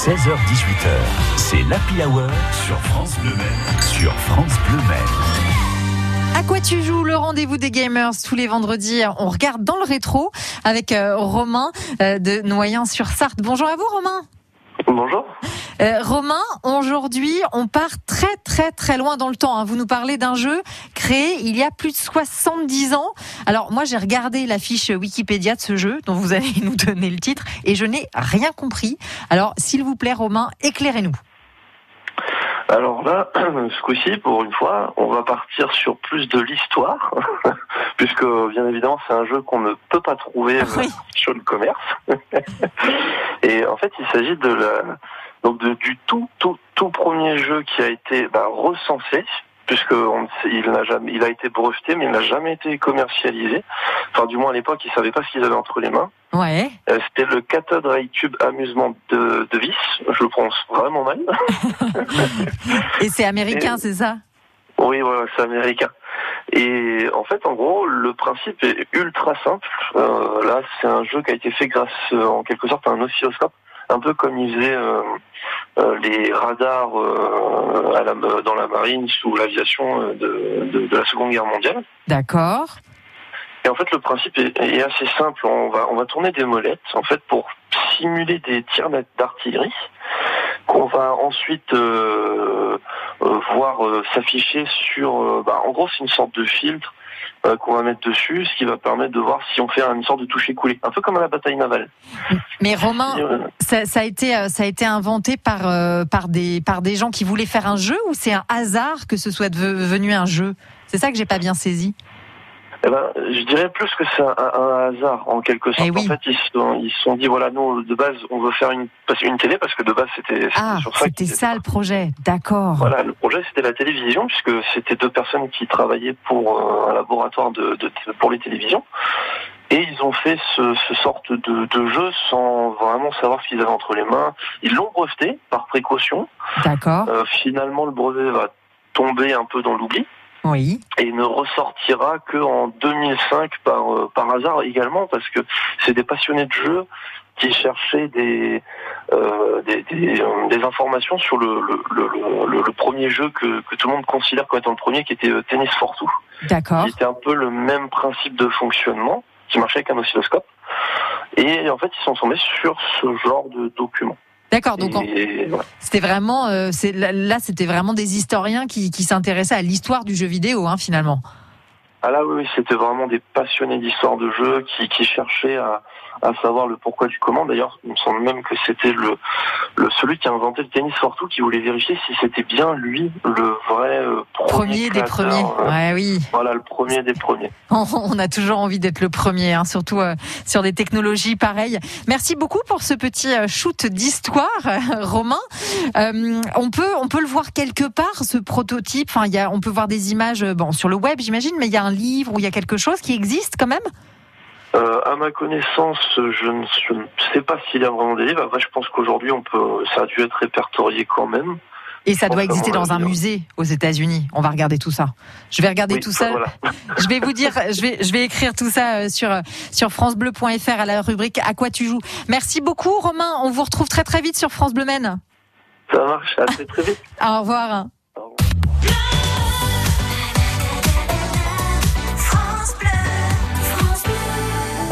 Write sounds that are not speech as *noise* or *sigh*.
16h18h, c'est l'Happy Hour sur France Bleu Maine. Sur France Bleu Maine. À quoi tu joues le rendez-vous des gamers tous les vendredis? On regarde dans le rétro avec euh, Romain euh, de Noyant-sur-Sarthe. Bonjour à vous Romain. Bonjour. Euh, Romain, aujourd'hui, on part très très très loin dans le temps. hein. Vous nous parlez d'un jeu créé il y a plus de 70 ans. Alors moi, j'ai regardé la fiche Wikipédia de ce jeu, dont vous allez *laughs* nous donner le titre, et je n'ai rien compris. Alors, s'il vous plaît, Romain, éclairez-nous. Alors là, *clears throat* ce coup-ci, pour une fois, on va partir sur plus de l'histoire, *laughs* puisque bien évidemment c'est un jeu qu'on ne peut pas trouver euh, Oui. sur le commerce. *laughs* Et en fait, il s'agit de la, donc de- du tout tout tout premier jeu qui a été bah, recensé, puisque on ne sait- il n'a jamais, il a été breveté, mais il n'a jamais été commercialisé. Enfin, du moins à l'époque, ils savaient pas ce qu'ils avaient entre les mains. Ouais. Euh, C'était le Cathode Ray Tube Amusement de, de Vis. Je le prononce vraiment mal. *laughs* Et c'est américain, c'est ça? Oui, voilà, c'est américain. Et en fait, en gros, le principe est ultra simple. Euh, là, c'est un jeu qui a été fait grâce, euh, en quelque sorte, à un oscilloscope, un peu comme ils faisaient euh, euh, les radars euh, à la, dans la marine sous l'aviation de, de- de la Seconde Guerre mondiale. D'accord. Et en fait, le principe est, assez simple. On va, on va tourner des molettes, en fait, pour simuler des tirs d'artillerie qu'on va ensuite euh, voir euh, s'afficher sur. euh, bah, en gros, c'est une sorte de filtre euh, qu'on va mettre dessus, ce qui va permettre de voir si on fait une sorte de toucher-coulé, un peu comme à la bataille navale. Mais Romain, euh, ça, ça a été, euh, ça a été inventé par, euh, par, des, par des gens qui voulaient faire un jeu ou c'est un hasard que ce soit devenu un jeu? C'est ça que j'ai pas bien saisi. Eh ben, je dirais plus que c'est un, un hasard en quelque sorte. Eh oui. En fait, ils se sont, ils se sont dit voilà, nous de base, on veut faire une une télé parce que de base c'était Ah, sur ça. c'était ça le projet. D'accord. Voilà, le projet c'était la télévision puisque c'était deux personnes qui travaillaient pour euh, un laboratoire de, de- pour les télévisions et ils ont fait ce, ce sorte de, de jeu sans vraiment savoir ce qu'ils avaient entre les mains. Ils l'ont breveté par précaution. D'accord. Euh, finalement, le brevet va tomber un peu dans l'oubli Oui. et ne ressortira que en 2005 par euh, par hasard également parce que c'est des passionnés de jeu qui cherchaient des euh, des, des, euh, des informations sur le le, le, le- premier jeu que, que tout le monde considère comme étant le premier qui était euh, Tennis for Two D'accord. qui était un peu le même principe de fonctionnement qui marchait avec un oscilloscope et en fait ils sont tombés sur ce genre de document D'accord. Donc en- voilà. c'était vraiment, euh, là, c'était vraiment des historiens qui, qui s'intéressaient à l'histoire du jeu vidéo, hein, finalement. Ah là oui, c'était vraiment des passionnés d'histoire de jeu qui, qui cherchaient à, à savoir le pourquoi du comment. D'ailleurs, il me semble même que c'était le, le celui qui a inventé le tennis for two qui voulait vérifier si c'était bien lui le vrai euh, premier, des premiers. Ouais, oui. Voilà, le premier des premiers. *laughs* On a toujours envie d'être le premier, hein, surtout euh, sur des technologies pareilles. Merci beaucoup pour ce petit euh, shoot d'histoire, euh, Romain. Euh, on peut, on peut le voir quelque part, ce prototype. Enfin, il y a, on peut voir des images, bon, sur le web, j'imagine, mais il y a un livre ou il y a quelque chose qui existe quand même? Euh, à ma connaissance, je ne, je ne sais pas s'il y a vraiment des livres. Après, je pense qu'aujourd'hui, on peut, ça a dû être répertorié quand même. Et ça doit exister dans un musée aux États-Unis. On va regarder tout ça. Je vais regarder Oui, tout ça. voilà. Je vais vous dire, je vais, je vais écrire tout ça euh, sur euh, sur francebleu.fr à la rubrique À quoi tu joues. Merci beaucoup, Romain. On vous retrouve très très vite sur France Bleu Maine. Ça marche, à très très vite. Au revoir.